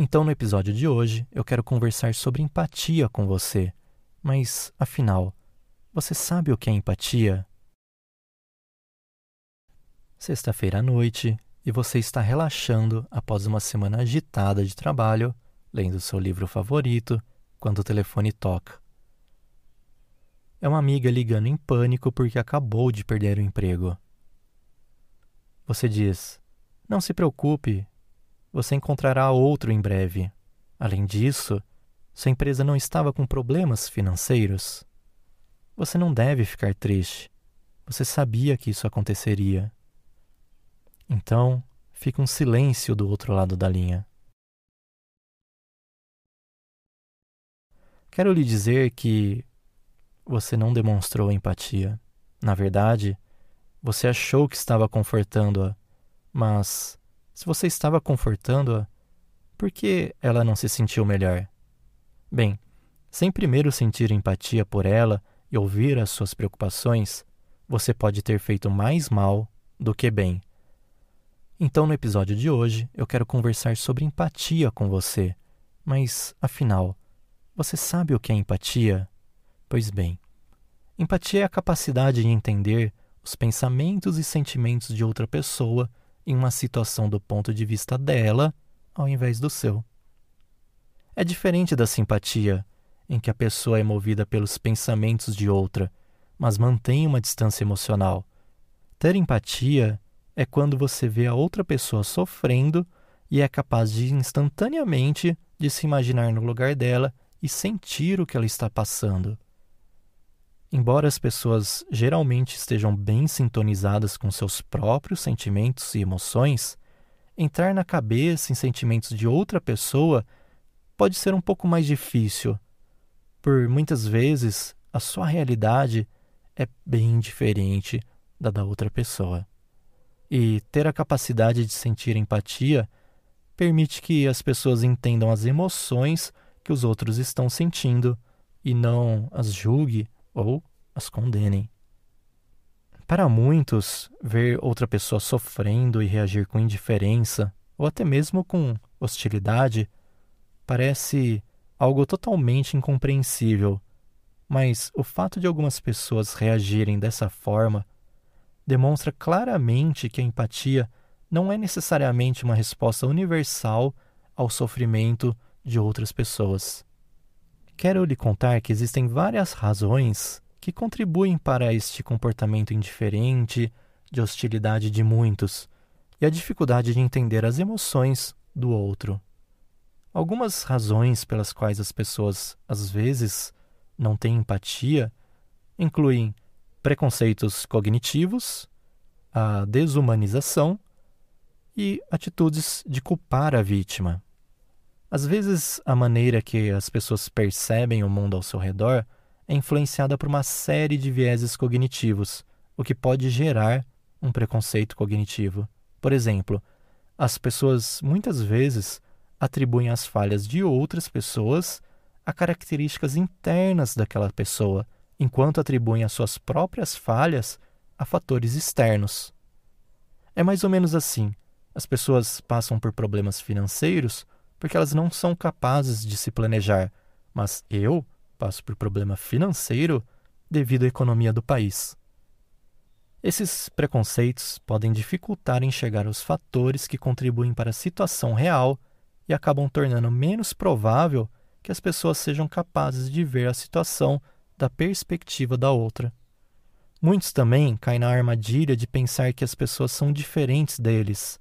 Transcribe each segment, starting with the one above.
Então, no episódio de hoje, eu quero conversar sobre empatia com você. Mas, afinal, você sabe o que é empatia? Sexta-feira à noite e você está relaxando após uma semana agitada de trabalho, lendo seu livro favorito, quando o telefone toca. É uma amiga ligando em pânico porque acabou de perder o emprego. Você diz: Não se preocupe, você encontrará outro em breve. Além disso, sua empresa não estava com problemas financeiros. Você não deve ficar triste. Você sabia que isso aconteceria. Então, fica um silêncio do outro lado da linha. Quero lhe dizer que você não demonstrou empatia. Na verdade, você achou que estava confortando-a, mas se você estava confortando-a, por que ela não se sentiu melhor? Bem, sem primeiro sentir empatia por ela e ouvir as suas preocupações, você pode ter feito mais mal do que bem. Então, no episódio de hoje, eu quero conversar sobre empatia com você. Mas, afinal, você sabe o que é empatia? Pois bem, empatia é a capacidade de entender os pensamentos e sentimentos de outra pessoa em uma situação do ponto de vista dela ao invés do seu. É diferente da simpatia, em que a pessoa é movida pelos pensamentos de outra, mas mantém uma distância emocional. Ter empatia é quando você vê a outra pessoa sofrendo e é capaz de instantaneamente de se imaginar no lugar dela e sentir o que ela está passando. Embora as pessoas geralmente estejam bem sintonizadas com seus próprios sentimentos e emoções, entrar na cabeça em sentimentos de outra pessoa pode ser um pouco mais difícil, por muitas vezes a sua realidade é bem diferente da da outra pessoa. E ter a capacidade de sentir empatia permite que as pessoas entendam as emoções que os outros estão sentindo e não as julgue ou as condenem. Para muitos, ver outra pessoa sofrendo e reagir com indiferença ou até mesmo com hostilidade parece algo totalmente incompreensível, mas o fato de algumas pessoas reagirem dessa forma demonstra claramente que a empatia não é necessariamente uma resposta universal ao sofrimento de outras pessoas. Quero lhe contar que existem várias razões que contribuem para este comportamento indiferente, de hostilidade de muitos, e a dificuldade de entender as emoções do outro. Algumas razões pelas quais as pessoas às vezes não têm empatia incluem preconceitos cognitivos, a desumanização e atitudes de culpar a vítima. Às vezes, a maneira que as pessoas percebem o mundo ao seu redor é influenciada por uma série de vieses cognitivos, o que pode gerar um preconceito cognitivo. Por exemplo, as pessoas muitas vezes atribuem as falhas de outras pessoas a características internas daquela pessoa enquanto atribuem as suas próprias falhas a fatores externos. É mais ou menos assim. As pessoas passam por problemas financeiros porque elas não são capazes de se planejar, mas eu passo por problema financeiro devido à economia do país. Esses preconceitos podem dificultar enxergar os fatores que contribuem para a situação real e acabam tornando menos provável que as pessoas sejam capazes de ver a situação da perspectiva da outra. Muitos também caem na armadilha de pensar que as pessoas são diferentes deles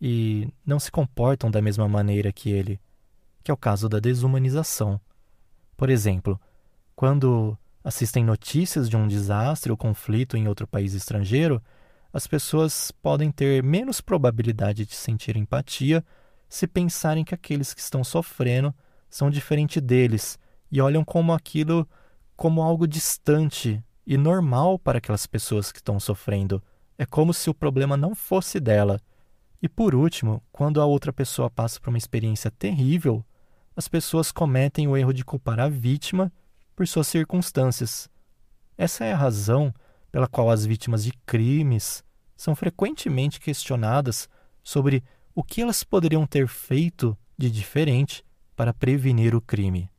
e não se comportam da mesma maneira que ele, que é o caso da desumanização. Por exemplo, quando assistem notícias de um desastre ou conflito em outro país estrangeiro, as pessoas podem ter menos probabilidade de sentir empatia se pensarem que aqueles que estão sofrendo são diferentes deles e olham como aquilo como algo distante e normal para aquelas pessoas que estão sofrendo. É como se o problema não fosse dela. E por último, quando a outra pessoa passa por uma experiência terrível, as pessoas cometem o erro de culpar a vítima por suas circunstâncias. Essa é a razão pela qual as vítimas de crimes são frequentemente questionadas sobre o que elas poderiam ter feito de diferente para prevenir o crime.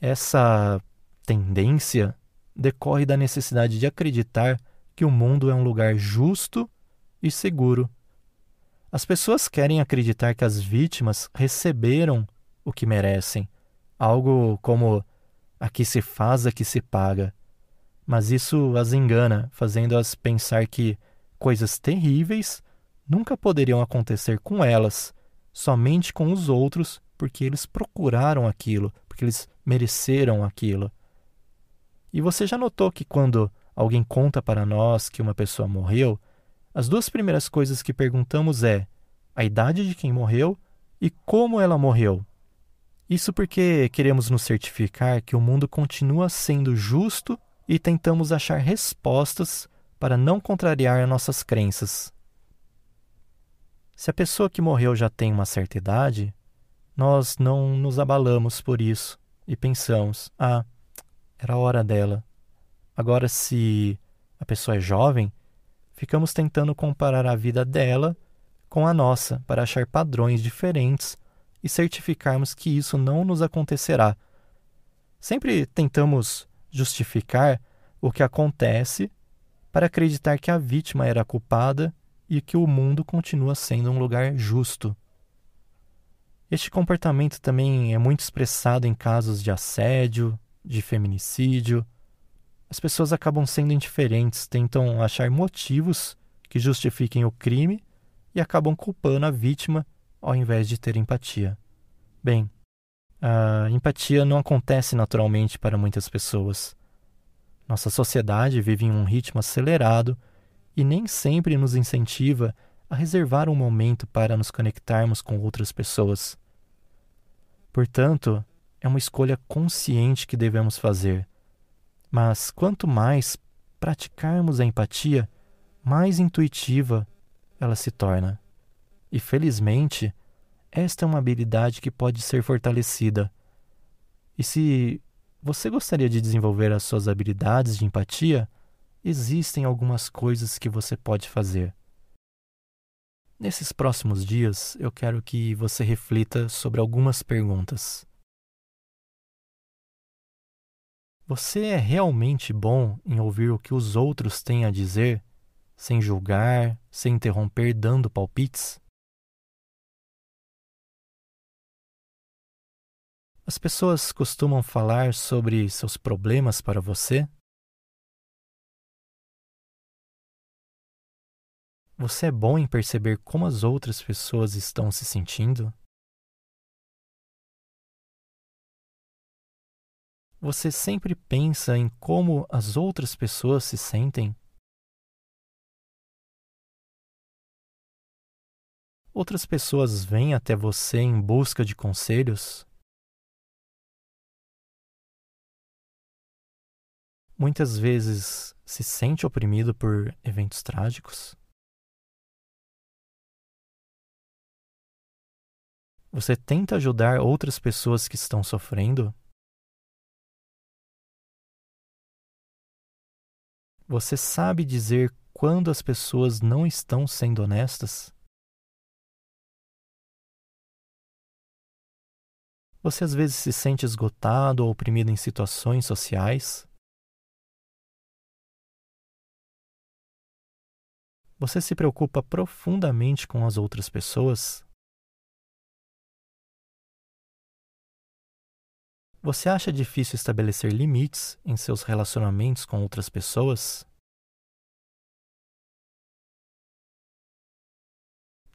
Essa tendência decorre da necessidade de acreditar que o mundo é um lugar justo e seguro. As pessoas querem acreditar que as vítimas receberam o que merecem, algo como aqui se faz, aqui se paga. Mas isso as engana, fazendo-as pensar que coisas terríveis nunca poderiam acontecer com elas, somente com os outros, porque eles procuraram aquilo, porque eles mereceram aquilo. E você já notou que quando alguém conta para nós que uma pessoa morreu, as duas primeiras coisas que perguntamos é a idade de quem morreu e como ela morreu. Isso porque queremos nos certificar que o mundo continua sendo justo e tentamos achar respostas para não contrariar nossas crenças. Se a pessoa que morreu já tem uma certa idade, nós não nos abalamos por isso e pensamos: ah, era a hora dela. Agora, se a pessoa é jovem, ficamos tentando comparar a vida dela com a nossa para achar padrões diferentes e certificarmos que isso não nos acontecerá. Sempre tentamos justificar o que acontece para acreditar que a vítima era culpada e que o mundo continua sendo um lugar justo. Este comportamento também é muito expressado em casos de assédio, de feminicídio. As pessoas acabam sendo indiferentes, tentam achar motivos que justifiquem o crime e acabam culpando a vítima ao invés de ter empatia. Bem, a empatia não acontece naturalmente para muitas pessoas. Nossa sociedade vive em um ritmo acelerado e nem sempre nos incentiva a reservar um momento para nos conectarmos com outras pessoas. Portanto, é uma escolha consciente que devemos fazer. Mas quanto mais praticarmos a empatia, mais intuitiva ela se torna. E felizmente, esta é uma habilidade que pode ser fortalecida. E se você gostaria de desenvolver as suas habilidades de empatia, existem algumas coisas que você pode fazer. Nesses próximos dias, eu quero que você reflita sobre algumas perguntas. Você é realmente bom em ouvir o que os outros têm a dizer, sem julgar, sem interromper, dando palpites? As pessoas costumam falar sobre seus problemas para você? Você é bom em perceber como as outras pessoas estão se sentindo? Você sempre pensa em como as outras pessoas se sentem? Outras pessoas vêm até você em busca de conselhos? Muitas vezes se sente oprimido por eventos trágicos? Você tenta ajudar outras pessoas que estão sofrendo? Você sabe dizer quando as pessoas não estão sendo honestas? Você às vezes se sente esgotado ou oprimido em situações sociais? Você se preocupa profundamente com as outras pessoas? Você acha difícil estabelecer limites em seus relacionamentos com outras pessoas?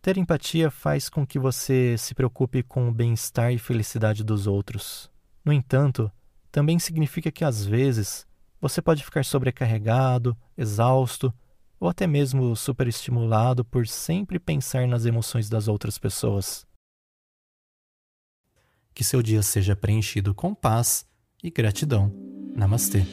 Ter empatia faz com que você se preocupe com o bem-estar e felicidade dos outros. No entanto, também significa que às vezes você pode ficar sobrecarregado, exausto ou até mesmo superestimulado por sempre pensar nas emoções das outras pessoas. Que seu dia seja preenchido com paz e gratidão. Namastê.